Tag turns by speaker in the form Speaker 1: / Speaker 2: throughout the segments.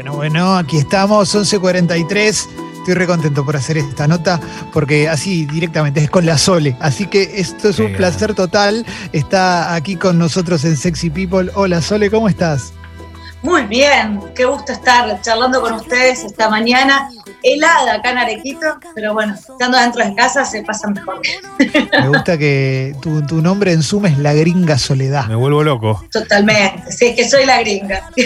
Speaker 1: Bueno, bueno, aquí estamos, 11.43. Estoy re contento por hacer esta nota porque así directamente es con la Sole. Así que esto es un placer total. Está aquí con nosotros en Sexy People. Hola Sole, ¿cómo estás?
Speaker 2: Muy bien, qué gusto estar charlando con ustedes esta mañana. Helada acá en Arequito, pero bueno, estando dentro de casa se pasa mejor.
Speaker 1: Me gusta que tu, tu nombre en Zoom es La Gringa Soledad.
Speaker 3: Me vuelvo loco.
Speaker 2: Totalmente, sí, es que soy la gringa.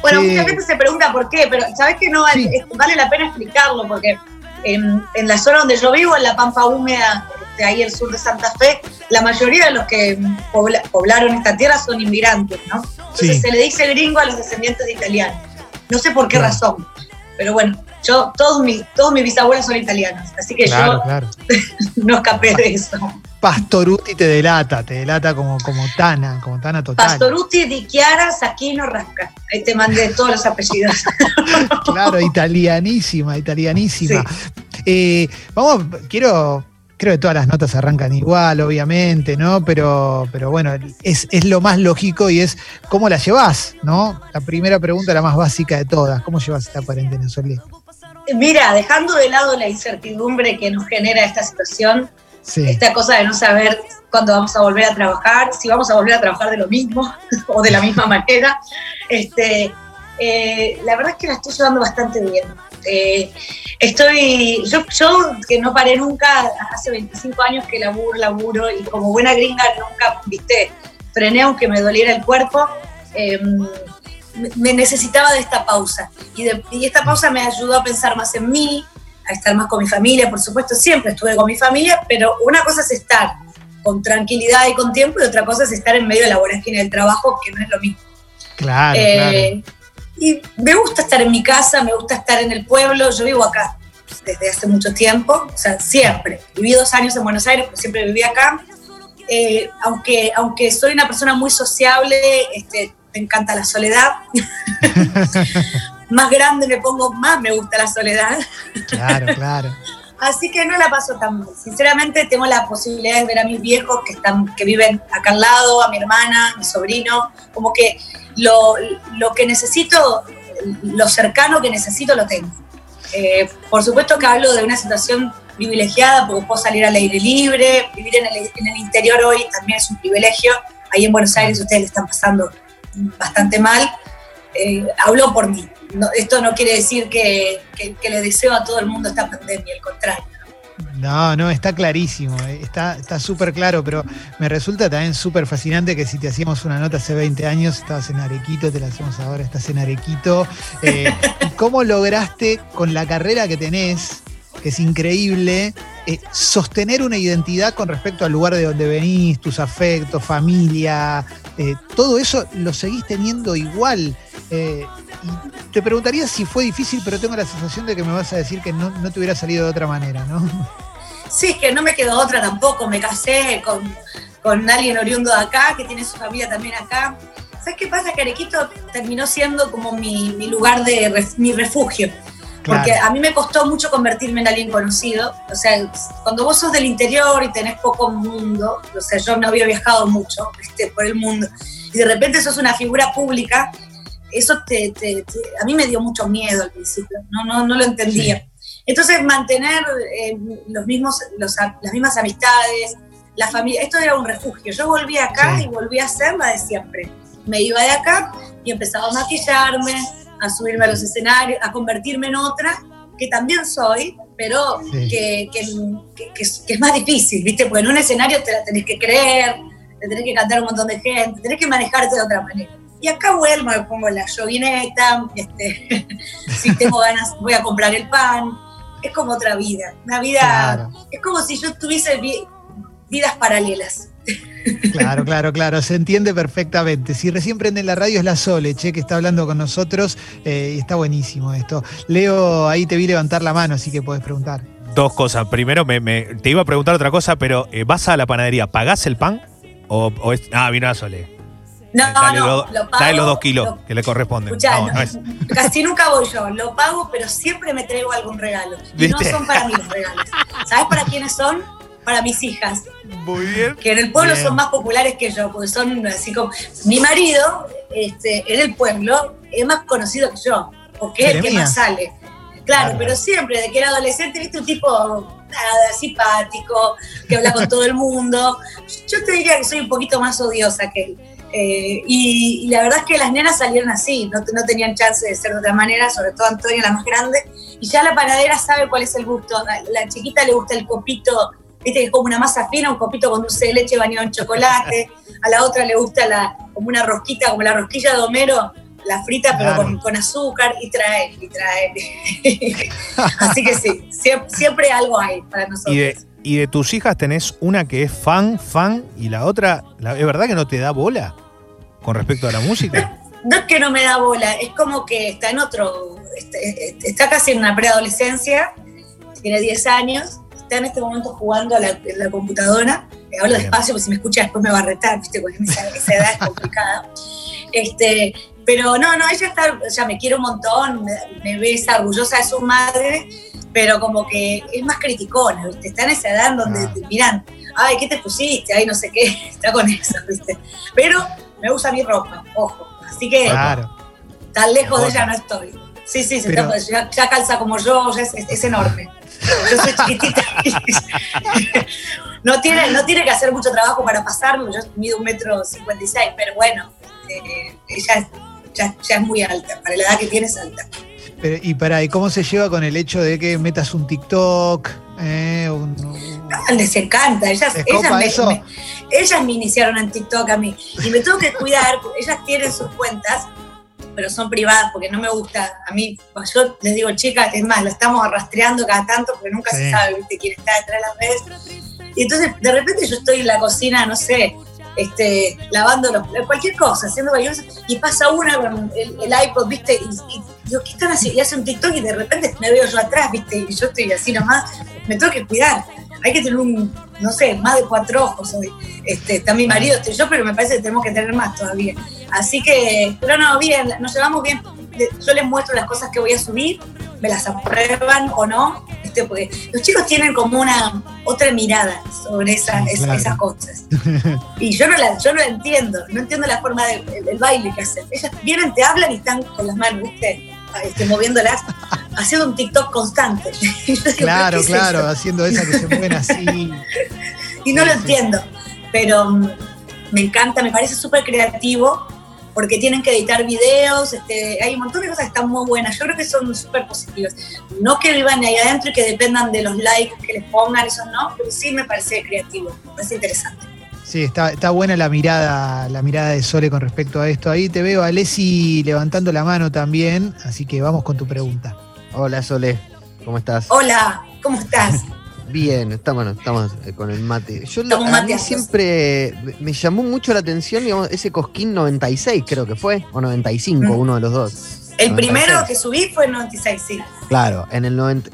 Speaker 2: Bueno,
Speaker 1: Sí.
Speaker 2: mucha gente se pregunta por qué, pero sabes que no vale,
Speaker 1: Sí.
Speaker 2: vale la pena explicarlo, porque en, en la zona donde yo vivo, en la Pampa Húmeda, de ahí el sur de Santa Fe, la mayoría de los que pobla- poblaron esta tierra son inmigrantes, ¿no? Entonces
Speaker 1: Sí.
Speaker 2: se le dice gringo a los descendientes de italianos. No sé por qué
Speaker 1: Claro.
Speaker 2: razón, pero bueno, yo, todos mis, todos mis bisabuelos son italianos, así que
Speaker 1: Claro,
Speaker 2: yo
Speaker 1: claro.
Speaker 2: no escapé de eso.
Speaker 1: Pastoruti te delata, te delata como, como Tana, como Tana total.
Speaker 2: Pastoruti, Di Chiara, Saquino, Rasca. Ahí te mandé todos los apellidos.
Speaker 1: Claro, italianísima, italianísima. Eh, vamos, quiero, creo que todas las notas arrancan igual, obviamente, ¿no? Pero, pero bueno, es, es lo más lógico y es cómo la llevas, ¿no? La primera pregunta, la más básica de todas. ¿Cómo llevas esta cuarentena, Solé?
Speaker 2: Mira, dejando de lado la incertidumbre que nos genera esta situación,
Speaker 1: Sí.
Speaker 2: esta cosa de no saber cuándo vamos a volver a trabajar, si vamos a volver a trabajar de lo mismo o de la misma manera, este, eh, la verdad es que la estoy llevando bastante bien. Eh, estoy, yo, yo que no paré nunca, hace 25 años que laburo, laburo y como buena gringa nunca, viste, frené aunque me doliera el cuerpo. eh, me- necesitaba de esta pausa y, de- y esta pausa me ayudó a pensar más en mí, a estar más con mi familia, por supuesto, siempre estuve con mi familia, pero una cosa es estar con tranquilidad y con tiempo y otra cosa es estar en medio de la vorágine del trabajo, que no es lo mismo.
Speaker 1: Claro,
Speaker 2: Eh, Y me gusta estar en mi casa, me gusta estar en el pueblo, yo vivo acá desde hace mucho tiempo, o sea, siempre. Viví dos años en Buenos Aires, pero siempre viví acá. Eh, aunque, aunque soy una persona muy sociable, este, me encanta la soledad. más grande me pongo, más me gusta la soledad.
Speaker 1: claro, claro.
Speaker 2: Así que no la paso tan mal. Sinceramente tengo la posibilidad de ver a mis viejos que están, que viven acá al lado, a mi hermana, a mi sobrino, como que lo, lo que necesito, lo cercano que necesito lo tengo. Eh, por supuesto que hablo de una situación privilegiada porque puedo salir al aire libre, vivir en el, en el interior hoy también es un privilegio. Ahí en Buenos Aires ustedes le están pasando bastante mal. Eh, hablo por mí. No, esto no quiere decir que, que- que le deseo a todo el mundo esta pandemia, al contrario.
Speaker 1: No, no, está clarísimo, eh, está está súper claro, pero me resulta también súper fascinante que si te hacíamos una nota hace 20 años, estabas en Arequito, te la hacemos ahora, estás en Arequito. eh, ¿y ¿Cómo lograste con la carrera que tenés, que es increíble, eh, sostener una identidad con respecto al lugar de donde venís, tus afectos, familia, eh, todo eso lo seguís teniendo igual? Eh, y te preguntaría si fue difícil, pero tengo la sensación de que me vas a decir que no, no te hubiera salido de otra manera, ¿no?
Speaker 2: Sí, que no me quedó otra tampoco. Me casé con, con alguien oriundo de acá, que tiene su familia también acá. ¿Sabes qué pasa? Que Arequito terminó siendo como mi, mi lugar de mi refugio. Porque
Speaker 1: Claro.
Speaker 2: a mí me costó mucho convertirme en alguien conocido. O sea, cuando vos sos del interior y tenés poco mundo, o sea, yo no había viajado mucho ¿viste? por el mundo, y de repente sos una figura pública, eso te, te- te- a mí me dio mucho miedo al principio, no, no, no lo entendía. Entonces, mantener eh, los mismos, los las mismas amistades, la familia, esto era un refugio. Yo volví acá
Speaker 1: Sí.
Speaker 2: y volví a ser la de siempre. Me iba de acá y empezaba a maquillarme, a subirme a los escenarios, a convertirme en otra, que también soy, pero
Speaker 1: Sí.
Speaker 2: que, que- que- que es, más difícil, ¿viste? Porque en un escenario te la tenés que creer, te tenés que cantar a un montón de gente, tenés que manejarte de otra manera. Y acá vuelvo, me pongo la yoguineta, este, si tengo ganas voy a comprar el pan. Es como otra vida, una vida,
Speaker 1: Claro.
Speaker 2: es como si yo tuviese vi- vidas paralelas.
Speaker 1: Claro, claro, claro, se entiende perfectamente. Si recién prenden la radio es la Sole, che, que está hablando con nosotros eh, y está buenísimo esto. Leo, ahí te vi levantar la mano, así que podés preguntar.
Speaker 3: Dos cosas. Primero, me, me- te iba a preguntar otra cosa, pero eh, ¿vas a la panadería? ¿Pagás el pan? ¿O, o es- ah, vino a Sole.
Speaker 2: No,
Speaker 3: dale,
Speaker 2: no,
Speaker 3: lo-
Speaker 2: lo pago.
Speaker 3: dale los dos kilos
Speaker 2: lo-
Speaker 3: que le corresponden.
Speaker 2: Escuchá,
Speaker 3: No,
Speaker 2: no-
Speaker 3: no es-
Speaker 2: Casi nunca voy yo, lo pago, pero siempre me traigo algún regalo. Y no son para mí los regalos. ¿Sabes para quiénes son? Para mis hijas.
Speaker 3: Muy bien.
Speaker 2: Que en el pueblo
Speaker 3: Bien.
Speaker 2: son más populares que yo, porque son así como. Mi marido, este, en el pueblo, es más conocido que yo, porque es el que más sale. Claro,
Speaker 3: Claro.
Speaker 2: pero siempre, de que era adolescente, viste, un tipo nada, simpático, que habla con todo el mundo. Yo te diría que soy un poquito más odiosa que él. Eh, y, y la verdad es que las nenas salieron así, no, no tenían chance de ser de otra manera, sobre todo Antonia, la más grande. Y ya la panadera sabe cuál es el gusto. A la chiquita le gusta el copito, viste, que es como una masa fina, un copito con dulce de leche bañado en chocolate. A la otra le gusta la, como una rosquita, como la rosquilla de Homero, la frita, pero
Speaker 1: Claro.
Speaker 2: con, con azúcar, y trae, y trae. Así que sí, siempre, siempre algo hay para nosotros.
Speaker 3: Y de, y de tus hijas tenés una que es fan, fan, y la otra, la- ¿es verdad que no te da bola con respecto a la música?
Speaker 2: No es que no me da bola, es como que está en otro, está, está casi en una preadolescencia, tiene 10 años, está en este momento jugando a la, en la computadora. Eh, hablo despacio, porque si me escucha después me va a retar, ¿viste? Porque esa, esa edad es complicada. Este, pero no, no, ella está, sea, me quiere un montón, me, me besa, orgullosa de su madre, pero como que es más criticona, ¿viste? Está en esa edad en donde
Speaker 1: Ah.
Speaker 2: te miran, ay, ¿qué te pusiste? Ay, no sé qué, está con eso, ¿viste? Pero me usa mi ropa, ojo. Así que
Speaker 1: Claro.
Speaker 2: tan lejos de ella no estoy. Sí, sí,
Speaker 1: Pero-
Speaker 2: está- ya, ya calza como yo, ya es, es- es enorme. Yo soy chiquitita. no, tiene, no tiene que hacer mucho trabajo para pasarme, yo mido un metro cincuenta y seis, pero bueno, eh, ella es- ya, ya es muy alta, para la edad que tiene es alta.
Speaker 1: Pero, y para, ¿y cómo se lleva con el hecho de que metas un TikTok? eh, un- un-
Speaker 2: Les encanta, ellas,
Speaker 1: ¿Les
Speaker 2: ellas, me,
Speaker 1: eso?
Speaker 2: me- ellas me iniciaron en TikTok a mí y me tengo que cuidar, ellas tienen sus cuentas, pero son privadas porque no me gusta, a mí, yo les digo, chicas, es más, lo estamos rastreando cada tanto porque nunca
Speaker 1: Sí.
Speaker 2: se sabe, ¿viste? quién está detrás de las redes. Y entonces, de repente yo estoy en la cocina, no sé, este, lavando los, cualquier cosa, haciendo cosa, y pasa una con el, el iPod, ¿viste? Y, y digo, ¿qué están haciendo? Y hace un TikTok y de repente me veo yo atrás, ¿viste? Y yo estoy así nomás, me tengo que cuidar. Hay que tener un, no sé, más de cuatro ojos hoy. Este, está mi marido, estoy yo, pero me parece que tenemos que tener más todavía. Así que, pero no, bien, nos llevamos bien. Yo les muestro las cosas que voy a subir, me las aprueban o no. Este, porque los chicos tienen como una otra mirada sobre esa-
Speaker 1: Sí,
Speaker 2: es-
Speaker 1: claro.
Speaker 2: esas cosas. Y yo no, la, yo no la entiendo, no entiendo la forma del el- el baile que hacen. Ellas vienen, te hablan y están con las manos, ¿viste? Este, moviéndolas, haciendo un TikTok constante.
Speaker 1: Claro,
Speaker 2: ¿pero qué es
Speaker 1: claro, haciendo esas que se mueven así.
Speaker 2: Y no
Speaker 1: Sí,
Speaker 2: lo entiendo, pero mm, me encanta, me parece súper creativo porque tienen que editar videos, este, hay un montón de cosas que están muy buenas, yo creo que son súper positivas. No que vivan ahí adentro y que dependan de los likes que les pongan, eso no, pero sí me parece creativo, me parece interesante.
Speaker 1: Sí, está, está buena la mirada, la mirada de Sole con respecto a esto. Ahí te veo a Lesi levantando la mano también, así que vamos con tu pregunta.
Speaker 4: Hola Sole, ¿cómo estás?
Speaker 2: Hola, ¿cómo estás?
Speaker 4: Bien, estamos, estamos eh, con el mate. Yo lo-
Speaker 2: Estamos
Speaker 4: a mí siempre me- llamó mucho la atención, digamos, ese Cosquín 96 creo que fue, o 95,
Speaker 2: Mm.
Speaker 4: uno de los dos.
Speaker 2: El
Speaker 4: 96.
Speaker 2: primero que subí fue en 96, sí.
Speaker 4: Claro, en el 90.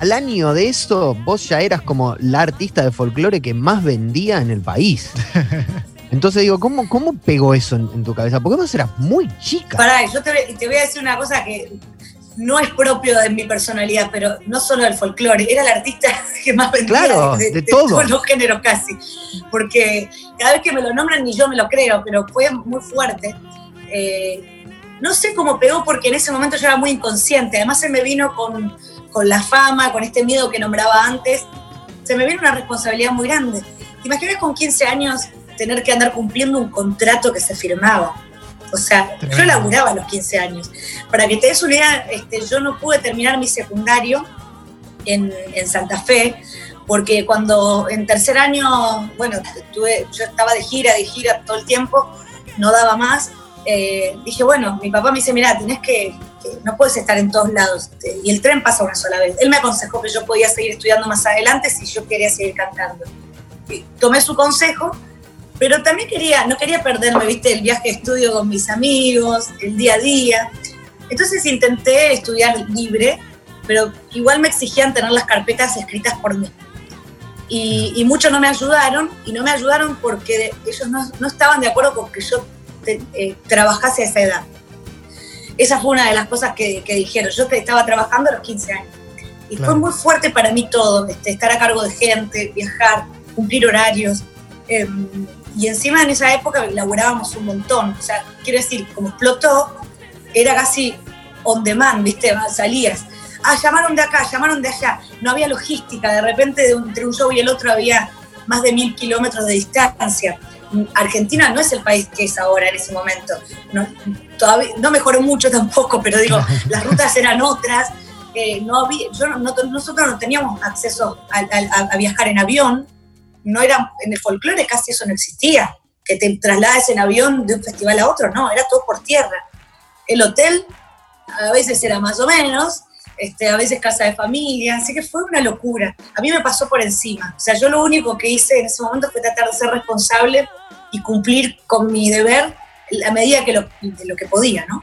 Speaker 4: Al año de eso, vos ya eras como la artista de folclore que más vendía en el país. Entonces digo, ¿cómo, cómo pegó eso en, en tu cabeza? Porque vos eras muy chica.
Speaker 2: Pará, yo te, voy- te voy a decir una cosa que no es propio de mi personalidad, pero no solo del folclore, era la artista que más vendía
Speaker 4: Claro, de todo.
Speaker 2: todos los géneros casi. Porque cada vez que me lo nombran ni yo me lo creo, pero fue muy fuerte. Eh, no sé cómo pegó porque en ese momento yo era muy inconsciente. Además se me vino con, con la fama, con este miedo que nombraba antes. Se me vino una responsabilidad muy grande. ¿Te imaginas con 15 años tener que andar cumpliendo un contrato que se firmaba? O sea, yo
Speaker 1: Tremendo.
Speaker 2: laburaba a los 15 años. Para que te des una idea, este, yo no pude terminar mi secundario en, en Santa Fe, porque cuando en tercer año, bueno, tuve, yo estaba de gira, de gira todo el tiempo, no daba más. eh, dije, bueno, mi papá me dice, mira, tenés que, que- no puedes estar en todos lados, este, y el tren pasa una sola vez. Él me aconsejó que yo podía seguir estudiando más adelante si yo quería seguir cantando. Y tomé su consejo, pero también quería, no quería perderme, viste, el viaje de estudio con mis amigos, el día a día. Entonces intenté estudiar libre, pero igual me exigían tener las carpetas escritas por mí. Y, y muchos no me ayudaron, y no me ayudaron porque ellos no, no estaban de acuerdo con que yo te- eh, trabajase a esa edad. Esa fue una de las cosas que, que dijeron. Yo estaba trabajando a los 15 años. Y
Speaker 1: Claro.
Speaker 2: fue muy fuerte para mí todo, este, estar a cargo de gente, viajar. cumplir horarios. em, y encima en esa época laburábamos un montón. O sea, quiero decir, como explotó, era casi on demand, ¿viste? Salías. Ah, llamaron de acá, llamaron de allá. No había logística. De repente, de un- entre un show y el otro había más de mil kilómetros de distancia. Argentina no es el país que es ahora en ese momento. No, todavía, no mejoró mucho tampoco, pero digo, las rutas eran otras. eh, no había, yo no- no- nosotros no teníamos acceso a, a- a viajar en avión. No era, en el folclore casi eso no existía. Que te traslades en avión de un festival a otro, no, era todo por tierra. El hotel a veces era más o menos, este, a veces casa de familia, así que fue una locura. A mí me pasó por encima. O sea, yo lo único que hice en ese momento fue tratar de ser responsable y cumplir con mi deber a medida que lo, de lo que podía, ¿no?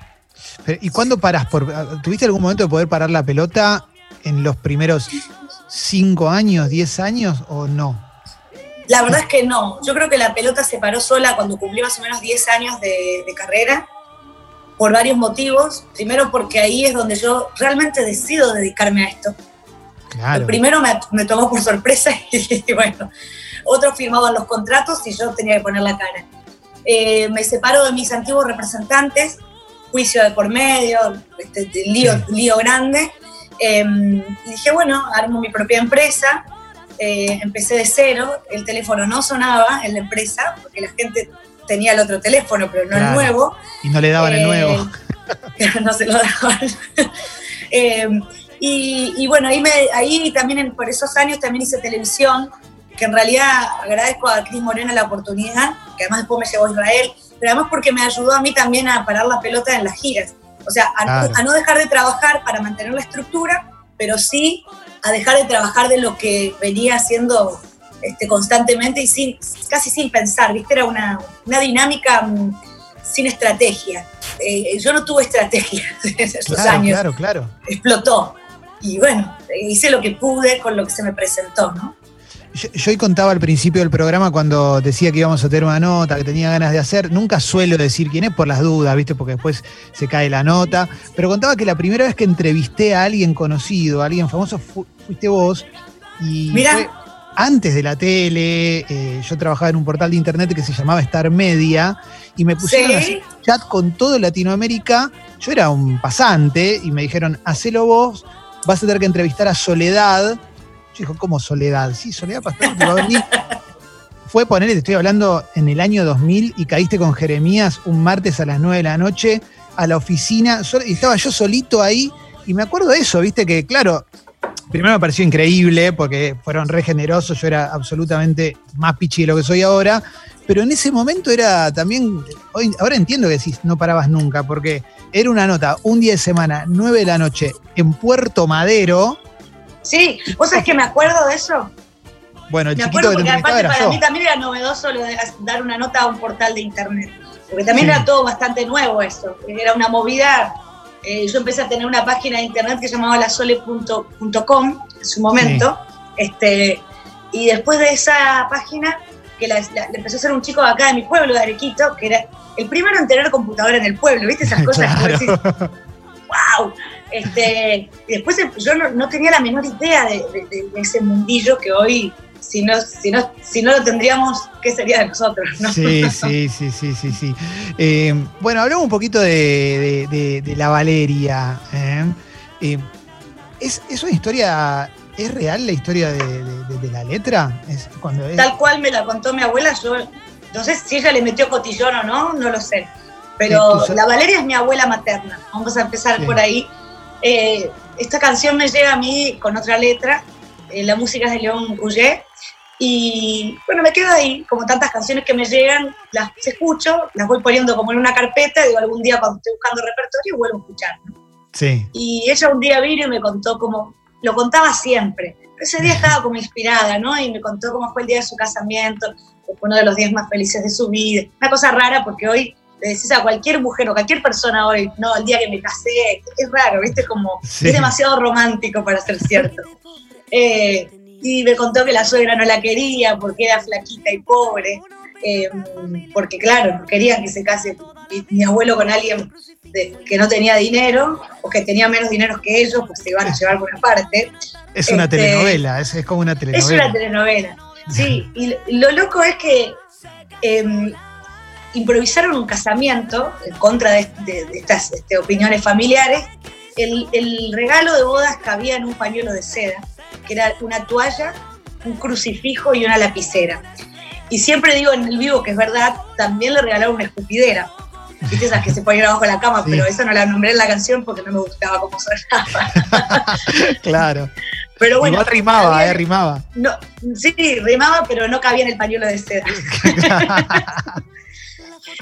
Speaker 1: ¿Y cuándo parás? Por, ¿Tuviste algún momento de poder parar la pelota en los primeros cinco años, diez años o no?
Speaker 2: La verdad es que no. Yo creo que la pelota se paró sola cuando cumplí más o menos 10 años de, de carrera, por varios motivos. Primero porque ahí es donde yo realmente decido dedicarme a esto.
Speaker 1: Claro.
Speaker 2: El primero me, me tomó por sorpresa y bueno, otros firmaban los contratos y yo tenía que poner la cara. Eh, me separo de mis antiguos representantes, juicio de por medio, este, lío, lío grande, eh, y dije, bueno, armo mi propia empresa, eh, empecé de cero, el teléfono no sonaba en la empresa, porque la gente tenía el otro teléfono, pero no
Speaker 1: Claro.
Speaker 2: el nuevo.
Speaker 1: Y no le daban el
Speaker 2: Eh,
Speaker 1: nuevo.
Speaker 2: no se lo daban. Eh, y, y bueno, ahí, me, ahí también en- por esos años también hice televisión, que en realidad agradezco a Cris Morena la oportunidad, que además después me llevó a Israel, pero además porque me ayudó a mí también a parar la pelota en las giras. O sea, a,
Speaker 1: Claro.
Speaker 2: a no dejar de trabajar para mantener la estructura, pero sí a dejar de trabajar de lo que venía haciendo este, constantemente y sin, casi sin pensar, ¿viste? Era una, una dinámica mm, sin estrategia. Eh, yo no tuve estrategia en esos
Speaker 1: Claro,
Speaker 2: años,
Speaker 1: claro, claro.
Speaker 2: explotó. Y bueno, hice lo que pude con lo que se me presentó, ¿no?
Speaker 1: Yo, yo hoy contaba al principio del programa cuando decía que íbamos a tener una nota, que tenía ganas de hacer. Nunca suelo decir quién es por las dudas, ¿viste? Porque después se cae la nota. Pero contaba que la primera vez que entrevisté a alguien conocido, a alguien famoso, fu- fuiste vos. Y
Speaker 2: Mirá.
Speaker 1: fue antes de la tele. eh, yo trabajaba en un portal de internet que se llamaba Star Media. Y me pusieron a hacer chat con todo Latinoamérica. Yo era un pasante y me dijeron, hacelo vos, vas a tener que entrevistar a Soledad. Dijo, ¿cómo Soledad? Sí, Soledad Pastor te. Fue poner, te estoy hablando, en el año 2000 y caíste con Jeremías un martes a las 9 de la noche a la oficina. Y estaba yo solito ahí y me acuerdo de eso, viste que, claro, primero me pareció increíble porque fueron re generosos, yo era absolutamente más pichi de lo que soy ahora, pero en ese momento era también, hoy, ahora entiendo que decís, no parabas nunca, porque era una nota, un día de semana, 9 de la noche, en Puerto Madero.
Speaker 2: Sí, ¿vos sabés que me acuerdo de eso?
Speaker 1: Bueno, el
Speaker 2: Me
Speaker 1: chiquito
Speaker 2: acuerdo
Speaker 1: que
Speaker 2: porque aparte
Speaker 1: era
Speaker 2: para
Speaker 1: yo.
Speaker 2: mí también era novedoso lo de dar una nota a un portal de internet. Porque también
Speaker 1: Sí.
Speaker 2: era todo bastante nuevo esto. Era una movida. eh, yo empecé a tener una página de internet que se llamaba lasole.com en su momento. Este, y después de esa página, que la, la- la empezó a hacer un chico acá de mi pueblo, de Arequito, que era el primero en tener computadora en el pueblo, ¿viste? Esas cosas que vos decís, wow. Este, y después em- yo no, no tenía la menor idea de, de- de- de ese mundillo que hoy, si no, si no, si no lo tendríamos, ¿qué sería de nosotros? ¿no?
Speaker 1: Sí, sí, sí, sí, sí, sí. Eh, bueno, hablamos un poquito de, la Valeria. ¿eh? Eh, ¿es, es una historia, es real la historia de, de- de- de la letra? Es cuando es-
Speaker 2: Tal cual me la contó mi abuela, yo no sé si ella le metió cotillón o no, no lo sé. Pero la Valeria es mi abuela materna, vamos a empezar
Speaker 1: Sí.
Speaker 2: por ahí. Eh, esta canción me llega a mí con otra letra, eh, la música es de León Gouget, y bueno, me quedo ahí, como tantas canciones que me llegan, las escucho, las voy poniendo como en una carpeta, digo algún día cuando estoy buscando repertorio vuelvo a escuchar. ¿no?
Speaker 1: Sí,
Speaker 2: Y ella un día vino y me contó como, lo contaba siempre. Ese día estaba como inspirada, ¿no? Y me contó cómo fue el día de su casamiento, que fue uno de los días más felices de su vida. Una cosa rara porque hoy le decís a cualquier mujer o cualquier persona hoy, no, el día que me casé, es raro, ¿viste? Como,
Speaker 1: Sí.
Speaker 2: es demasiado romántico para ser cierto. Eh, y me contó que la suegra no la quería porque era flaquita y pobre. eh, porque claro, no querían que se case mi, mi abuelo con alguien de- que no tenía dinero o que tenía menos dinero que ellos, pues se iban a llevar por una parte.
Speaker 1: es una
Speaker 2: Este,
Speaker 1: telenovela, es, es como una
Speaker 2: Es
Speaker 1: telenovela.
Speaker 2: una telenovela. Sí, y lo loco es que em, improvisaron un casamiento en contra de, estas este, opiniones familiares. El, el, regalo de bodas cabía en un pañuelo de seda, que era una toalla, un crucifijo y una lapicera. Y siempre digo en el vivo que es verdad, también le regalaron una escupidera. Viste esas que se ponían abajo de la cama, pero esa no la nombré en la canción porque no me gustaba cómo sonaba.
Speaker 1: claro.
Speaker 2: Pero bueno.
Speaker 1: Igual rimaba, eh, rimaba.
Speaker 2: No, sí, rimaba, pero no cabía en el pañuelo de seda.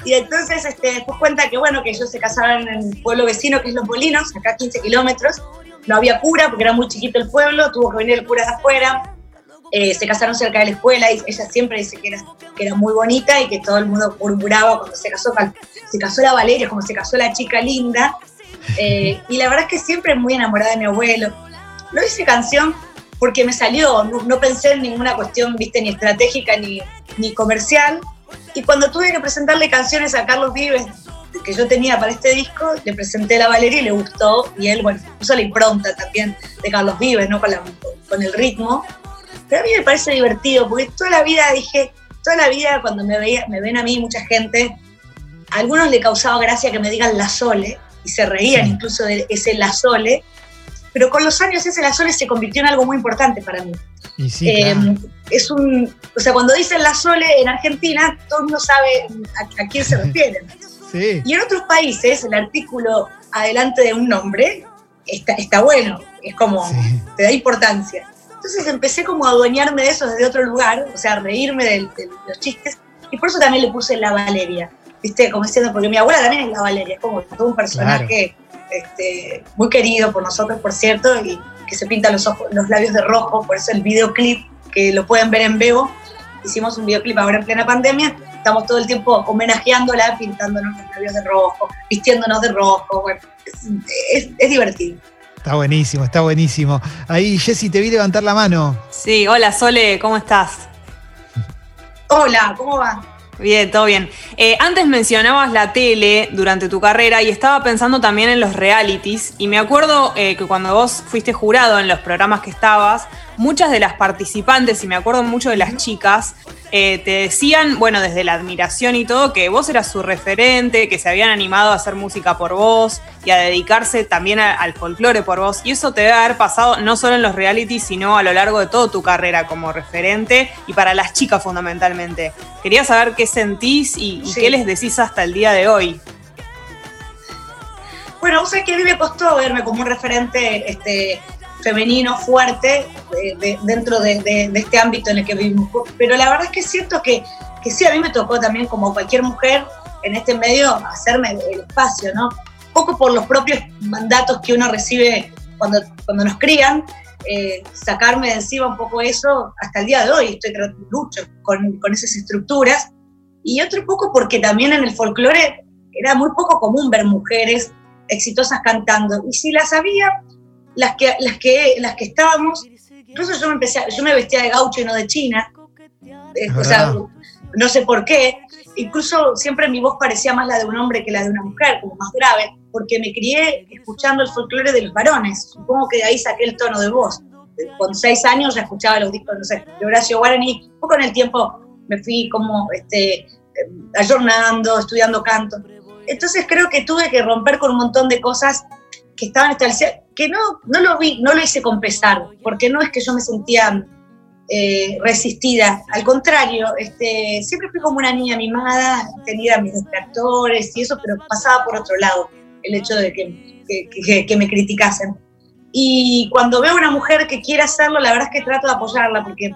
Speaker 2: y entonces este, después cuenta que bueno, que ellos se casaron en el pueblo vecino, que es Los Molinos, acá a 15 kilómetros. No había cura porque era muy chiquito el pueblo, tuvo que venir el cura de afuera. Eh, se casaron cerca de la escuela y ella siempre dice que era, que era muy bonita y que todo el mundo murmuraba cuando se casó, se casó la Valeria, como se casó la chica linda. Eh, y la verdad es que siempre muy enamorada de mi abuelo. No hice canción porque me salió, no, pensé en ninguna cuestión, viste, ni estratégica ni, ni comercial. Y cuando tuve que presentarle canciones a Carlos Vives, que yo tenía para este disco, le presenté a la Valeria y le gustó. Y él, bueno, puso la impronta también de Carlos Vives, ¿no? Con, con el ritmo. Pero a mí me parece divertido, porque toda la vida dije, toda la vida cuando me, veía, me ven a mí mucha gente, a algunos le causaba gracia que me digan la sole, y se reían incluso de ese la sole, pero con los años ese la sole se convirtió en algo muy importante para mí.
Speaker 1: Y sí, eh,
Speaker 2: Es un, o sea, cuando dicen la sole en Argentina, todo el mundo sabe a, quién se refieren.
Speaker 1: Sí.
Speaker 2: Y en otros países, el artículo adelante de un nombre está, está bueno, es como, te da importancia. Entonces empecé como a adueñarme de eso desde otro lugar, o sea, a reírme de, los chistes, y por eso también le puse la Valeria, ¿viste? Como diciendo, porque mi abuela también es la Valeria, es como todo un personaje este, muy querido por nosotros, por cierto, y que se pinta los, ojos, los labios de rojo, por eso el videoclip, que lo pueden ver en Bebo, hicimos un videoclip ahora en plena pandemia, estamos todo el tiempo homenajeándola, pintándonos los labios de rojo, vistiéndonos de rojo, bueno, es divertido.
Speaker 1: Está buenísimo, está buenísimo. Ahí, Jessy, te vi levantar la mano.
Speaker 5: Sí, hola Sole, ¿cómo estás?
Speaker 2: Hola, ¿cómo va?
Speaker 5: Bien, todo bien. Eh, antes mencionabas la tele durante tu carrera y estaba pensando también en los realities y me acuerdo eh, que cuando vos fuiste jurado en los programas que estabas, muchas de las participantes, y me acuerdo mucho de las chicas, eh, te decían, bueno, desde la admiración y todo, que vos eras su referente, que se habían animado a hacer música por vos y a dedicarse también al folclore por vos. Y eso te debe haber pasado no solo en los realities, sino a lo largo de toda tu carrera como referente y para las chicas fundamentalmente. Quería saber qué sentís y, qué les decís hasta el día de hoy.
Speaker 2: Bueno, vos sabés que a mí me costó verme como un referente este, femenino fuerte eh, dentro de, este ámbito en el que vivimos. Pero la verdad es que siento que, que sí, a mí me tocó también, como cualquier mujer en este medio, hacerme el espacio, ¿no? Poco por los propios mandatos que uno recibe cuando, cuando nos crían, eh, sacarme de encima un poco eso hasta el día de hoy. Estoy lucho con, con esas estructuras. Y otro poco porque también en el folclore era muy poco común ver mujeres exitosas cantando. Y si las había, las que, las que, las que estábamos, incluso yo me, empecé, yo me vestía de gaucho y no de china, eh, o sea, no sé por qué, incluso siempre mi voz parecía más la de un hombre que la de una mujer, como más grave, porque me crié escuchando el folclore de los varones, supongo que de ahí saqué el tono de voz. Con seis años ya escuchaba los discos, no sé, de Horacio Guarani, poco en el tiempo me fui como este, ayornando, estudiando canto. Entonces creo que tuve que romper con un montón de cosas que estaban establecidas, que no, no lo vi, no lo hice con pesar, porque no es que yo me sentía eh, resistida, al contrario, este, siempre fui como una niña mimada, tenía mis distractores y eso, pero pasaba por otro lado el hecho de que, que, me criticasen. Y cuando veo a una mujer que quiere hacerlo, la verdad es que trato de apoyarla porque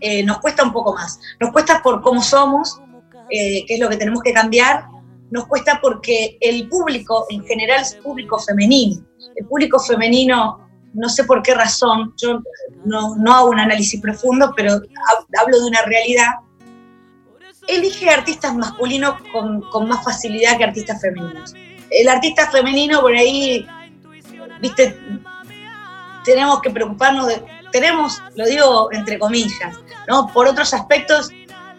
Speaker 2: eh, nos cuesta un poco más. Nos cuesta por cómo somos, eh, qué es lo que tenemos que cambiar, nos cuesta porque el público en general es público femenino. El público femenino, no sé por qué razón, yo no, no hago un análisis profundo, pero hablo de una realidad, elige artistas masculinos con, con más facilidad que artistas femeninos. El artista femenino por ahí, viste, tenemos que preocuparnos de, tenemos, lo digo entre comillas, ¿no? Por otros aspectos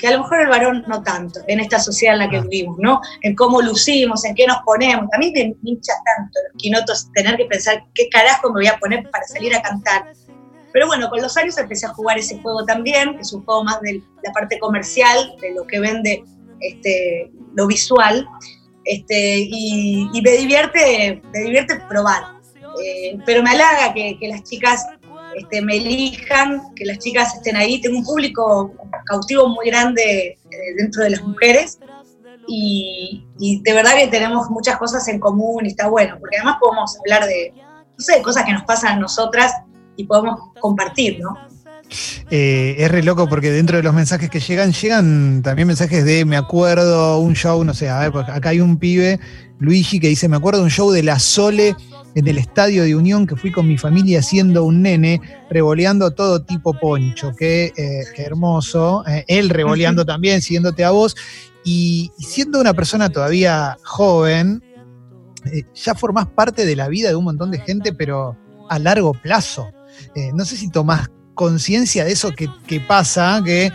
Speaker 2: que a lo mejor el varón no tanto, en esta sociedad en la que vivimos, ¿no? En cómo lucimos, en qué nos ponemos. A mí me hincha tanto los quinotos tener que pensar qué carajo me voy a poner para salir a cantar. Pero bueno, con los años empecé a jugar ese juego también, que es un juego más de la parte comercial, de lo que vende este, lo visual. Este, y, me divierte, me divierte probar. Eh, pero me halaga que, las chicas este, me elijan, que las chicas estén ahí. Tengo un público cautivo muy grande eh, dentro de las mujeres y, de verdad que tenemos muchas cosas en común y está bueno, porque además podemos hablar de, no sé, cosas que nos pasan a nosotras y podemos compartir, ¿no?
Speaker 1: Eh, es re loco porque dentro de los mensajes que llegan, llegan también mensajes de me acuerdo un show, no sé, a ver, pues acá hay un pibe, Luigi, que dice, me acuerdo un show de la Sole en el estadio de Unión que fui con mi familia siendo un nene, revoleando todo tipo poncho. Qué, eh, hermoso. Eh, él revoleando también, siguiéndote a vos. Y, siendo una persona todavía joven, eh, ya formás parte de la vida de un montón de gente, pero a largo plazo. no sé si tomás conciencia de eso que, pasa, que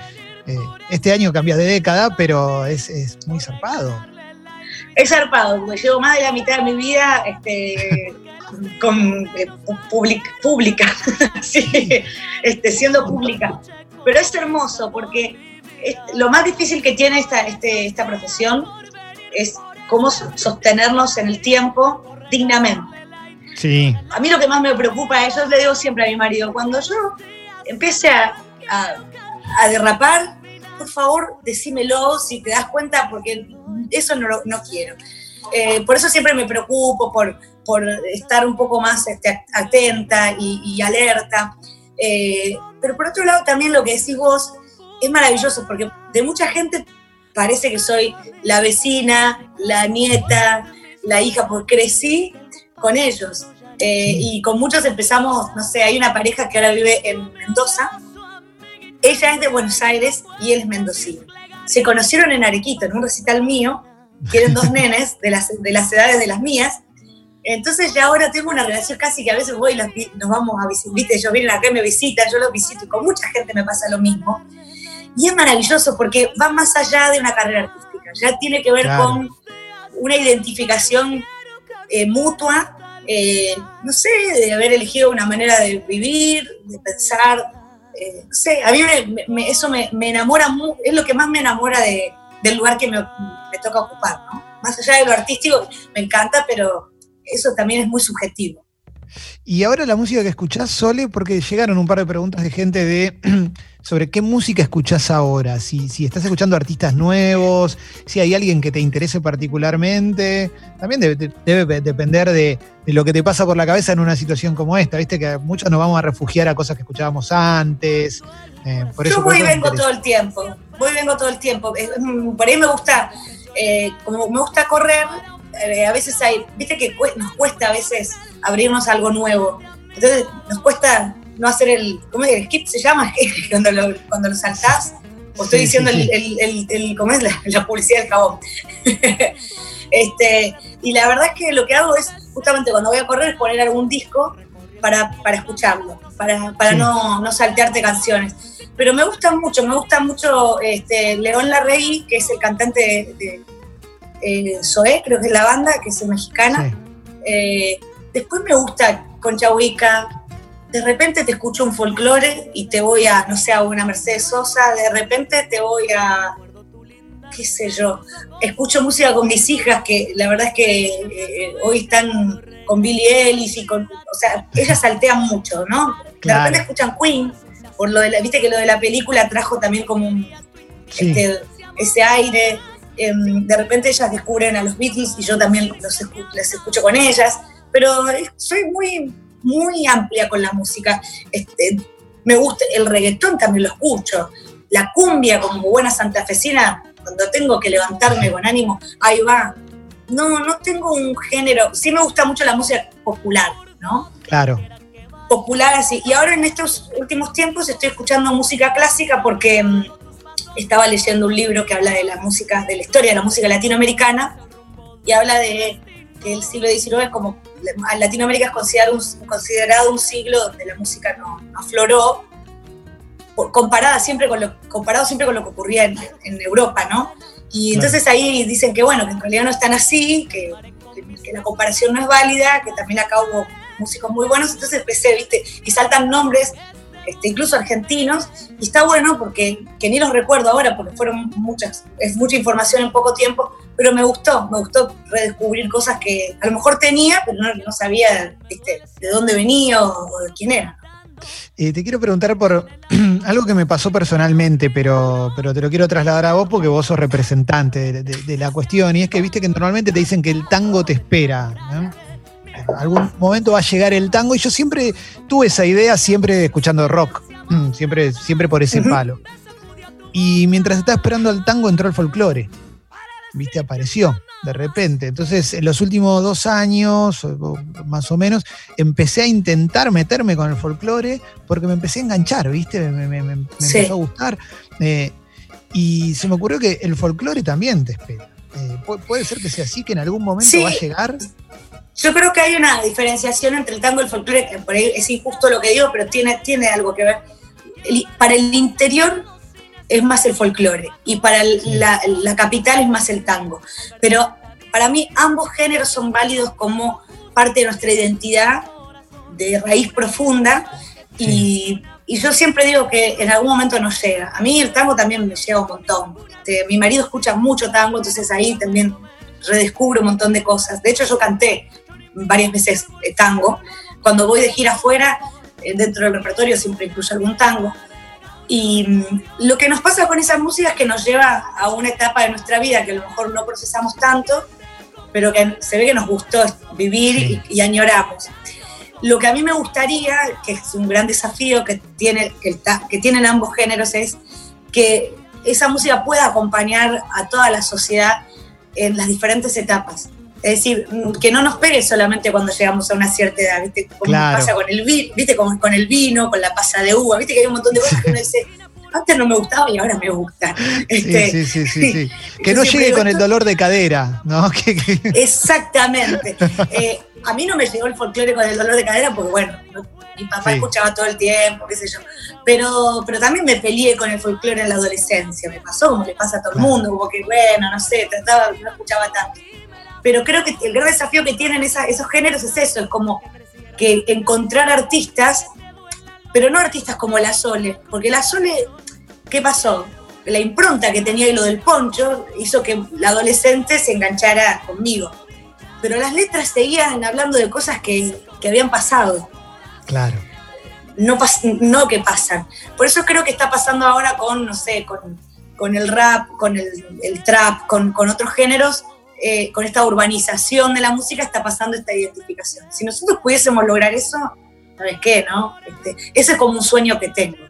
Speaker 1: este año cambias de década, pero es, es muy zarpado.
Speaker 2: Es zarpado, porque llevo más de la mitad de mi vida este, con, eh, pública, este, siendo pública. Pero es hermoso porque lo más difícil que tiene esta, este, esta profesión es cómo sostenernos en el tiempo dignamente.
Speaker 1: Sí.
Speaker 2: A mí lo que más me preocupa, yo le digo siempre a mi marido, cuando yo empiece a, a, derrapar, por favor, decímelo si te das cuenta, porque eso no, no quiero. Eh, por eso siempre me preocupo por, por estar un poco más este, atenta y, alerta. Eh, pero por otro lado, también lo que decís vos es maravilloso, porque de mucha gente parece que soy la vecina, la nieta, la hija, porque crecí con ellos. Eh, y con muchos empezamos, no sé, hay una pareja que ahora vive en Mendoza. Ella es de Buenos Aires y él es mendocino. Se conocieron en Arequito, en un recital mío, quieren dos nenes de las, de las edades de las mías. Entonces ya ahora tengo una relación casi que a veces voy y nos vamos a visitar, ellos vienen acá y me visitan, yo los visito y con mucha gente me pasa lo mismo. Y es maravilloso porque va más allá de una carrera artística, ya tiene que ver con una identificación eh, mutua, eh, no sé, de haber elegido una manera de vivir, de pensar, eh, no sé, a mí eso me, enamora, es lo que más me enamora del lugar que me, me toca ocupar, ¿no? Más allá de lo artístico, me encanta, pero eso también es muy subjetivo.
Speaker 1: Y ahora la música que escuchás, Sole, porque llegaron un par de preguntas de gente de sobre qué música escuchás ahora, si, si estás escuchando artistas nuevos, si hay alguien que te interese particularmente. También debe, depender de, lo que te pasa por la cabeza en una situación como esta, viste que muchos nos vamos a refugiar a cosas que escuchábamos antes.
Speaker 2: Eh, por eso, Yo voy y vengo todo el tiempo, voy y vengo todo el tiempo. Por ahí me gusta eh, como me gusta correr, eh, a veces hay, viste que nos cuesta a veces abrirnos a algo nuevo. Entonces nos cuesta no hacer el, ¿cómo es? El skip se llama, cuando lo, cuando lo saltás. O estoy diciendo El, el, el, ¿cómo es? La, publicidad del jabón. este, y la verdad es que lo que hago es, justamente cuando voy a correr, poner algún disco para, para escucharlo, para, para no, no saltearte canciones pero me gusta mucho, me gusta mucho este, León Larrey, que es el cantante de, eh, Zoé, creo que es la banda, que es mexicana. Eh, después me gusta Concha Huica, de repente te escucho un folclore y te voy a, no sé, a una Mercedes Sosa, de repente te voy a, qué sé yo, escucho música con mis hijas, que la verdad es que eh, hoy están con Billie Ellis y con, o sea, ellas saltean mucho, ¿no? De repente escuchan Queen, por lo de la, viste que lo de la película trajo también como un, este, ese aire. Em, de repente ellas descubren a los Beatles y yo también los les escucho con ellas, pero soy muy, muy amplia con la música. Este, me gusta el reggaetón, también lo escucho. La cumbia, como buena santafesina, cuando tengo que levantarme con ánimo, ahí va. No, no tengo un género. Sí me gusta mucho la música popular, ¿no?
Speaker 1: Claro
Speaker 2: popular así. Y ahora en estos últimos tiempos estoy escuchando música clásica porque mm, estaba leyendo un libro que habla de la música, de la historia de la música latinoamericana y habla de que el siglo XIX es como Latinoamérica es considerado un, considerado un siglo donde la música no, afloró comparada siempre con lo comparado siempre con lo que ocurría en, Europa, ¿no? Y entonces ahí dicen que bueno, que en realidad no están así, que, que la comparación no es válida, que también acá hubo músicos muy buenos, entonces empecé, viste, y saltan nombres este, incluso argentinos, y está bueno porque, que ni los recuerdo ahora, porque fueron muchas, es mucha información en poco tiempo, pero me gustó, me gustó redescubrir cosas que a lo mejor tenía, pero no, sabía de dónde venía o, de quién era.
Speaker 1: Eh, te quiero preguntar por algo que me pasó personalmente, pero, pero te lo quiero trasladar a vos porque vos sos representante de, la cuestión. Y es que viste que normalmente te dicen que el tango te espera. Algún momento va a llegar el tango y yo siempre tuve esa idea, siempre escuchando rock, siempre, siempre por ese palo. Y mientras estaba esperando el tango entró el folclore viste, apareció de repente. Entonces, en los últimos dos años, más o menos, empecé a intentar meterme con el folclore porque me empecé a enganchar, viste, me, empezó a gustar. Eh, y se me ocurrió que el folclore también te espera. Eh, puede ser que sea así, que en algún momento va a llegar.
Speaker 2: Yo creo que hay una diferenciación entre el tango y el folclore, que por ahí es injusto lo que digo, pero tiene, tiene algo que ver. para el interior es más el folclore y para la, capital es más el tango. Pero para mí ambos géneros son válidos como parte de nuestra identidad de raíz profunda y, yo siempre digo que en algún momento nos llega. A mí el tango también me llega un montón. Este, mi marido escucha mucho tango, entonces ahí también redescubro un montón de cosas. De hecho yo canté varias veces tango. Cuando voy de gira afuera, eh, dentro del repertorio siempre incluyo algún tango. Y mm, lo que nos pasa con esa música es que nos lleva a una etapa de nuestra vida que a lo mejor no procesamos tanto, pero que se ve que nos gustó vivir y, añoramos. Lo que a mí me gustaría, que es un gran desafío que, tiene, que, que tienen ambos géneros, es que esa música pueda acompañar a toda la sociedad en las diferentes etapas. Es decir, que no nos pegue solamente cuando llegamos a una cierta edad, ¿viste? Como pasa con el vino, ¿viste? Como con el vino, con la pasa de uva, ¿viste? Que hay un montón de cosas que uno dice, antes no me gustaba y ahora me gusta.
Speaker 1: Este, sí, sí, sí, sí, Que no llegue con el dolor de cadera, ¿no?
Speaker 2: Exactamente. Eh, a mí no me llegó el folclore con el dolor de cadera porque, bueno, mi papá escuchaba todo el tiempo, qué sé yo. Pero, pero también me peleé con el folclore en la adolescencia. Me pasó como le pasa a todo el mundo, como que, bueno, no sé, trataba, no escuchaba tanto pero creo que el gran desafío que tienen esos géneros es eso, es como que encontrar artistas, pero no artistas como la Sole, porque la Sole, ¿qué pasó? La impronta que tenía y lo del poncho hizo que la adolescente se enganchara conmigo. Pero las letras seguían hablando de cosas que, habían pasado.
Speaker 1: Claro.
Speaker 2: No, no que pasan. Por eso creo que está pasando ahora con, no sé, con, el rap, con el, trap, con, con otros géneros, eh, con esta urbanización de la música está pasando esta identificación. Si nosotros pudiésemos lograr eso, ¿sabes qué? No? Este, ese es como un sueño que tengo.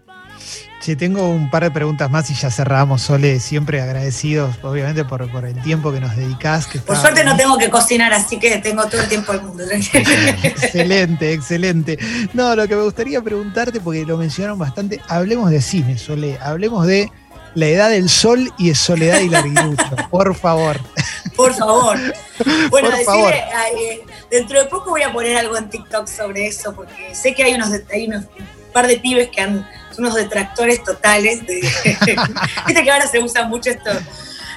Speaker 1: Sí, tengo un par de preguntas más y ya cerramos, Sole, siempre agradecidos, obviamente, por, el tiempo que nos dedicás.
Speaker 2: por suerte no tengo que cocinar, así que tengo todo el tiempo del mundo.
Speaker 1: excelente, excelente. No, lo que me gustaría preguntarte, porque lo mencionaron bastante, hablemos de cine, Sole, hablemos de la edad del sol y de soledad y larguirucho, por favor.
Speaker 2: Por favor. Bueno, decirle, eh, dentro de poco voy a poner algo en TikTok sobre eso, porque sé que hay unos, hay unos un par de pibes que han, son unos detractores totales. Viste que ahora se usa mucho esto.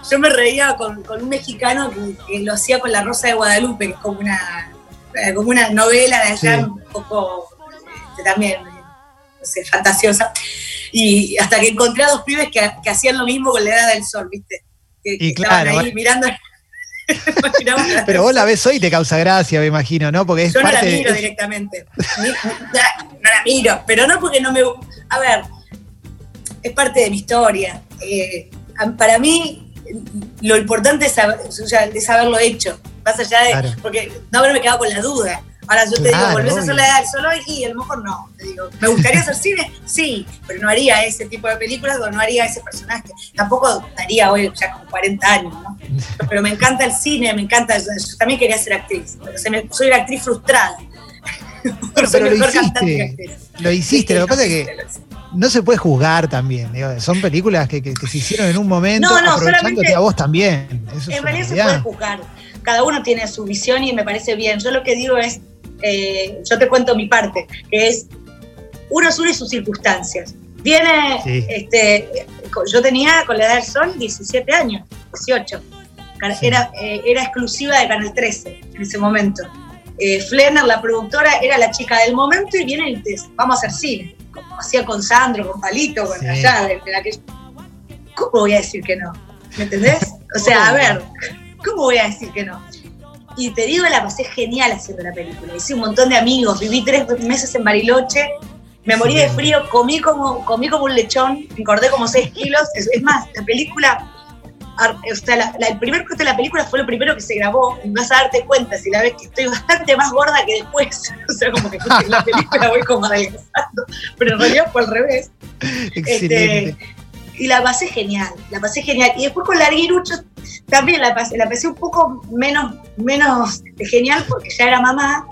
Speaker 2: Yo me reía con, un mexicano que, lo hacía con La Rosa de Guadalupe, que es como una, como una novela de allá, un poco este, también, no sé, fantasiosa. Y hasta que encontré a dos pibes que, que hacían lo mismo con la edad del sol, ¿viste? Que,
Speaker 1: y estaban
Speaker 2: ahí mirando
Speaker 1: Pero vos la ves hoy y te causa gracia, me imagino, ¿no? Porque es
Speaker 2: Yo
Speaker 1: no
Speaker 2: la miro directamente. no la miro, pero no porque no me. A ver, es parte de mi historia. Eh, para mí, lo importante es, haberlo hecho. Más allá de. Porque no haberme quedado con la duda. Ahora yo te digo, volvés a hacer la edad solo y a lo mejor no. Te digo, ¿me gustaría hacer cine? Sí, pero no haría ese tipo de películas o no haría ese personaje. Tampoco daría hoy ya con 40 años, ¿no? Pero me encanta el cine, me encanta. Yo también quería ser actriz. soy una actriz frustrada.
Speaker 1: pero lo hiciste, lo hiciste. Lo que pasa es que no se puede juzgar también. son películas que, se hicieron en un momento no, no, aprovechándote a vos también.
Speaker 2: en realidad se puede juzgar. Cada uno tiene su visión y me parece bien. Yo lo que digo es, eh, yo te cuento mi parte, que es, uno asume sus circunstancias. Viene, este, yo tenía con la edad del sol 17 años, 18. Era, eh, era exclusiva de Canal 13 en ese momento. Eh, la productora, era la chica del momento y viene y dice, vamos a hacer cine. como hacía con Sandro, con Palito, con
Speaker 1: Sí.
Speaker 2: allá, de, de ¿Cómo voy a decir que no? ¿Me entendés? O sea, a ver, ¿cómo voy a decir que no? Y te digo, la pasé genial haciendo la película. Hice un montón de amigos, viví tres meses en Bariloche, me morí de frío, comí como, comí como un lechón, engordé como 6 kilos. Es, es más, la película, o sea, la- la- el primer corte de la película fue lo primero que se grabó. Vas a darte cuenta si la ves que estoy bastante más gorda que después. O sea, como que en la película voy como adelgazando, pero en realidad fue al revés.
Speaker 1: Excelente.
Speaker 2: Este, y la pasé genial, la pasé genial. Y después con Larguirucho también la pasé, la pasé un poco menos, menos genial porque ya era mamá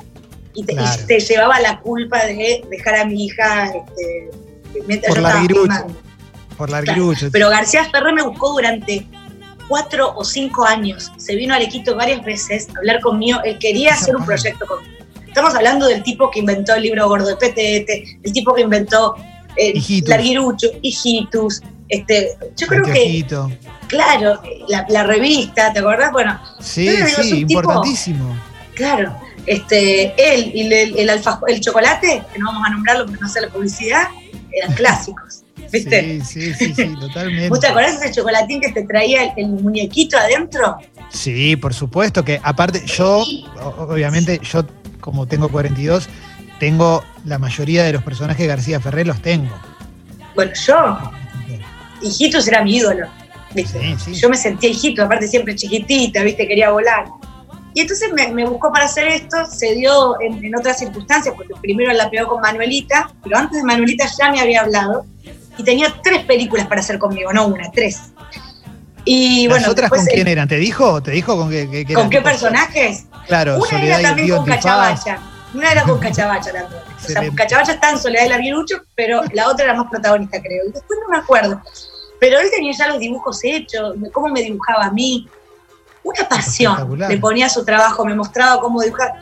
Speaker 2: y te, y
Speaker 1: Claro.
Speaker 2: te llevaba la culpa de dejar a mi hija este, mientras
Speaker 1: Por
Speaker 2: yo estaba.
Speaker 1: Por Larguirucho.
Speaker 2: Pero García Ferrer me buscó durante cuatro o cinco años. Se vino a Arequito varias veces a hablar conmigo. Él quería hacer un proyecto conmigo. Estamos hablando del tipo que inventó el libro gordo de PTT, el tipo que inventó eh. Larguirucho, Hijitus. Este, yo creo que, claro, la, la revista, ¿te acordás? Bueno,
Speaker 1: Sí,
Speaker 2: digo,
Speaker 1: sí,
Speaker 2: tipo-
Speaker 1: importantísimo.
Speaker 2: claro. Este, él y el, el, el chocolate, que no vamos a nombrarlo porque no hace la publicidad, eran clásicos. ¿Viste?
Speaker 1: Sí, sí, sí, sí, totalmente.
Speaker 2: ¿Vos te acordás de ese chocolatín que te traía el, el muñequito adentro?
Speaker 1: Sí, por supuesto que aparte yo, obviamente yo como tengo 42, tengo la mayoría de los personajes de García Ferrer los tengo.
Speaker 2: Bueno, yo, hijitos era mi ídolo. ¿viste?
Speaker 1: Sí, sí.
Speaker 2: Yo me sentía hijito, aparte siempre chiquitita, ¿viste? Quería volar. Y entonces me, me buscó para hacer esto, se dio en, en otras circunstancias, porque primero la pegó con Manuelita, pero antes de Manuelita ya me había hablado, y tenía tres películas para hacer conmigo, no una, tres. Y
Speaker 1: ¿Las
Speaker 2: bueno,
Speaker 1: otras con quién eran? ¿Te dijo? ¿Te dijo con qué, qué- qué
Speaker 2: ¿con qué personajes?
Speaker 1: Claro,
Speaker 2: Una
Speaker 1: Soledad
Speaker 2: era también con. Cachabacha. Una era con Cachabacha también. O sea. Cachabacha está en Soledad y Larguirucho, pero la otra era más protagonista, creo. Y después no me acuerdo. Pero él tenía ya los dibujos hechos, cómo me dibujaba a mí. Una pasión. Le ponía su trabajo, me mostraba cómo dibujar.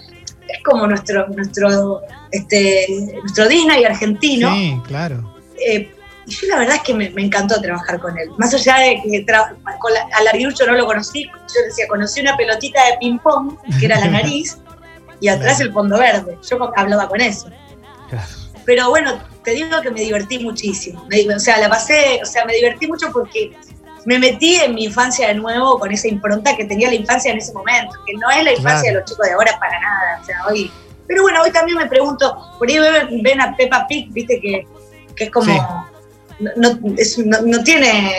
Speaker 2: Es como nuestro, nuestro, este, nuestro Disney argentino.
Speaker 1: Sí, claro.
Speaker 2: Eh, y yo la verdad es que me, me encantó trabajar con él. Más allá de que con la- a Larguirucho no lo conocí, yo decía, conocí una pelotita de ping-pong, que era la nariz, y atrás el fondo verde. Yo hablaba con eso.
Speaker 3: Claro.
Speaker 2: Pero bueno, te digo que me divertí muchísimo. Me- o sea, la pasé, o sea, me divertí mucho porque me metí en mi infancia de nuevo con esa impronta que tenía la infancia en ese momento, que no es la infancia
Speaker 1: Claro.
Speaker 2: de los chicos de ahora para nada. O sea, hoy. Pero bueno, hoy también me pregunto, por ahí ven, a Peppa Pig, viste que, que es como.
Speaker 1: Sí.
Speaker 2: No, no- es- no- no tiene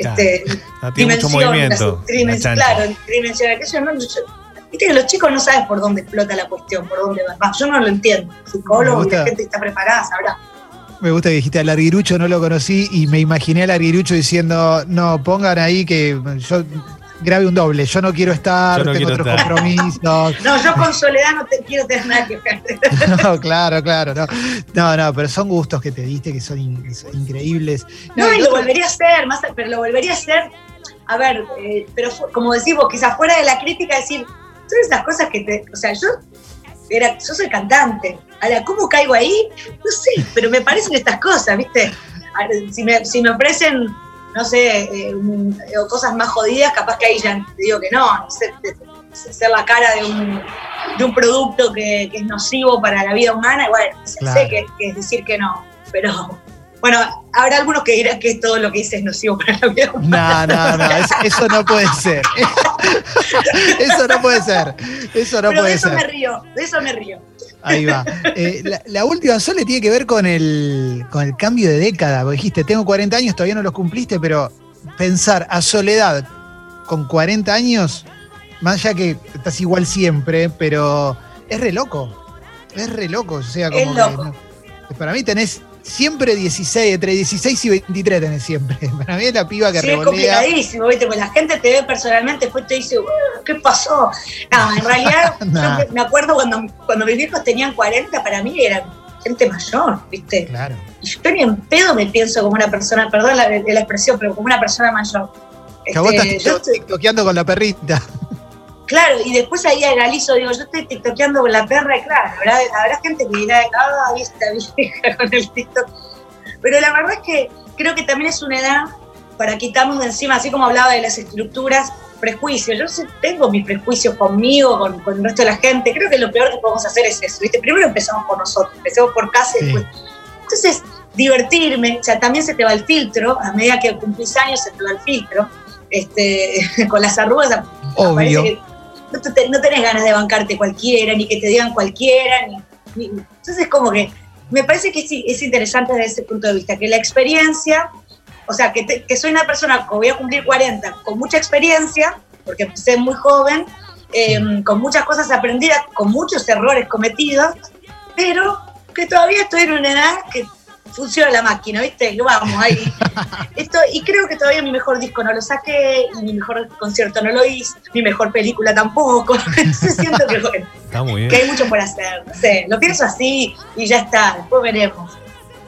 Speaker 3: Claro.
Speaker 2: este,
Speaker 3: No tiene mucho movimiento.
Speaker 2: trimen- claro, tridimensional. que yo no- yo- Viste que los chicos no saben por dónde explota la cuestión, por dónde va. Va, Yo no lo entiendo. Psicólogo la gente que está preparada sabrá.
Speaker 1: Me gusta que dijiste a Larguirucho, no lo conocí y me imaginé a Larguirucho diciendo, no, pongan ahí que yo grabe un doble, yo no quiero estar,
Speaker 3: no
Speaker 1: tengo
Speaker 3: quiero
Speaker 1: otros
Speaker 3: estar".
Speaker 1: compromisos.
Speaker 2: No, yo con Soledad no te quiero tener nada que ver.
Speaker 1: No, claro, claro, no. No, no, pero son gustos que te diste que son, in- que son increíbles.
Speaker 2: No,
Speaker 1: y
Speaker 2: y lo
Speaker 1: otro-
Speaker 2: volvería a hacer, más, pero lo volvería a hacer, a ver, eh, pero fu- como decimos, quizás fuera de la crítica, decir, son esas cosas que te, o sea, yo era, yo soy cantante, ahora, ¿cómo caigo ahí? No sé, pero me parecen estas cosas, ¿viste? Si me, si me ofrecen, no sé, eh, eh, o cosas más jodidas, capaz que ahí ya te digo que no, no sé, ser la cara de un, de un producto que, que es nocivo para la vida humana, sé
Speaker 1: Claro.
Speaker 2: que, que es decir que no, pero bueno, habrá algunos que dirán que todo lo que dice es nocivo para la vida humana.
Speaker 1: No, no, no, es- eso no puede ser. Eso no puede ser. Eso no
Speaker 2: pero de
Speaker 1: puede
Speaker 2: eso me
Speaker 1: ser.
Speaker 2: río, de eso me río.
Speaker 1: Ahí va. Eh, la, la última Sole tiene que ver con el, con el cambio de década. Porque dijiste, tengo 40 años, todavía no los cumpliste, pero pensar a Soledad con 40 años, más allá que estás igual siempre, pero es re loco. Es re loco. O sea, como
Speaker 2: Es
Speaker 1: que,
Speaker 2: loco.
Speaker 1: no. para mí tenés siempre 16, entre 16 y 23 tenés siempre. Para mí es la piba que
Speaker 2: Sí, es
Speaker 1: revolea.
Speaker 2: complicadísimo, ¿viste? Porque la gente te ve personalmente, después te dice, "Uh, ¿qué pasó? No, en realidad,
Speaker 1: Nah.
Speaker 2: yo me acuerdo cuando, cuando mis viejos tenían 40, para mí eran gente mayor, ¿viste?
Speaker 1: Claro.
Speaker 2: Y yo ni en pedo me pienso como una persona, perdón la, la expresión, pero como una persona mayor.
Speaker 1: Que vos
Speaker 2: Este,
Speaker 1: estás
Speaker 2: estoy-
Speaker 1: tiktokeando con la perrita.
Speaker 2: Claro, y después ahí analizo, digo, yo estoy tiktokeando con la perra, y claro, habrá, habrá gente que dirá, ah, esta vieja con el TikTok. Pero la verdad es que creo que también es una edad para quitarnos de encima, así como hablaba de las estructuras, prejuicios. Yo tengo mis prejuicios conmigo, con, con el resto de la gente. Creo que lo peor que podemos hacer es eso, ¿viste? Primero empezamos por nosotros, empezamos por casa y
Speaker 1: Sí.
Speaker 2: después. Entonces, divertirme, o sea, también se te va el filtro, a medida que cumplís años se te va el filtro, este, con las arrugas
Speaker 1: Obvio.
Speaker 2: que no, te- no tenés ganas de bancarte cualquiera, ni que te digan cualquiera, ni, ni- entonces como que me parece que sí, es interesante desde ese punto de vista, que la experiencia, o sea, que, te- que soy una persona que voy a cumplir 40 con mucha experiencia, porque empecé muy joven, eh, con muchas cosas aprendidas, con muchos errores cometidos, pero que todavía estoy en una edad que funciona la máquina, ¿viste? Que vamos ahí. Esto, y creo que todavía mi mejor disco no lo saqué, y mi mejor concierto no lo hice, mi mejor película tampoco. Entonces siento que, bueno,
Speaker 3: Está muy bien.
Speaker 2: que hay mucho por hacer. No sé, lo pienso así y ya está, después veremos.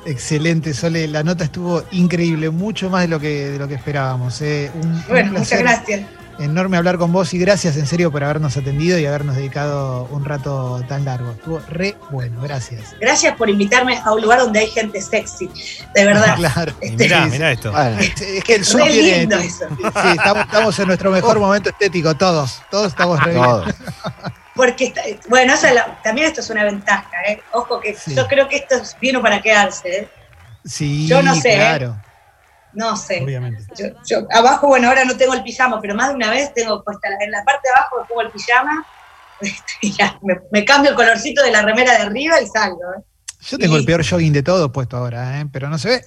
Speaker 1: Excelente, Sole. La nota estuvo increíble, mucho más de lo que, de lo que esperábamos. eh. Un, un
Speaker 2: Bueno, muchas gracias.
Speaker 1: Enorme hablar con vos y gracias en serio por habernos atendido y habernos dedicado un rato tan largo. Estuvo re bueno, gracias.
Speaker 2: Gracias por invitarme a un lugar donde hay gente sexy, de verdad.
Speaker 1: Claro.
Speaker 2: Este,
Speaker 3: mirá, mirá esto.
Speaker 4: Bueno,
Speaker 1: Es es que el Zoom
Speaker 2: Re
Speaker 1: tiene.
Speaker 2: lindo eso.
Speaker 1: Sí, estamos, estamos en nuestro mejor momento estético, todos. Todos estamos re bien.
Speaker 4: todo.
Speaker 2: Porque, está- bueno, esa es la- también esto es una ventaja, ¿eh? Ojo que
Speaker 1: Sí.
Speaker 2: yo creo que esto es- vino para quedarse, ¿eh?
Speaker 1: Sí,
Speaker 2: Yo no sé, ¿eh? No sé.
Speaker 1: obviamente.
Speaker 2: Yo, yo- abajo, bueno, ahora no tengo el pijama, pero más de una vez tengo puesta la- en la parte de abajo me pongo el pijama, este, y ya, me, me cambio el colorcito de la remera de arriba y salgo. ¿eh?
Speaker 1: Yo tengo
Speaker 2: Y-
Speaker 1: el peor jogging de todos puesto ahora, ¿eh? pero no se ve.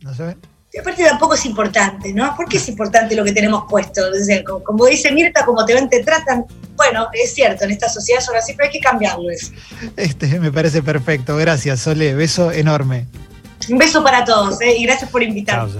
Speaker 1: No se ve.
Speaker 2: Y aparte tampoco es importante, ¿no? ¿Por qué es importante lo que tenemos puesto? O sea, como, como dice Mirta, como te ven, te tratan. Bueno, es cierto, en esta sociedad son así, pero hay que cambiarlo eso.
Speaker 1: Este me parece perfecto. Gracias, Sole. Beso enorme.
Speaker 2: Un beso para todos, ¿eh? Y gracias por invitarme.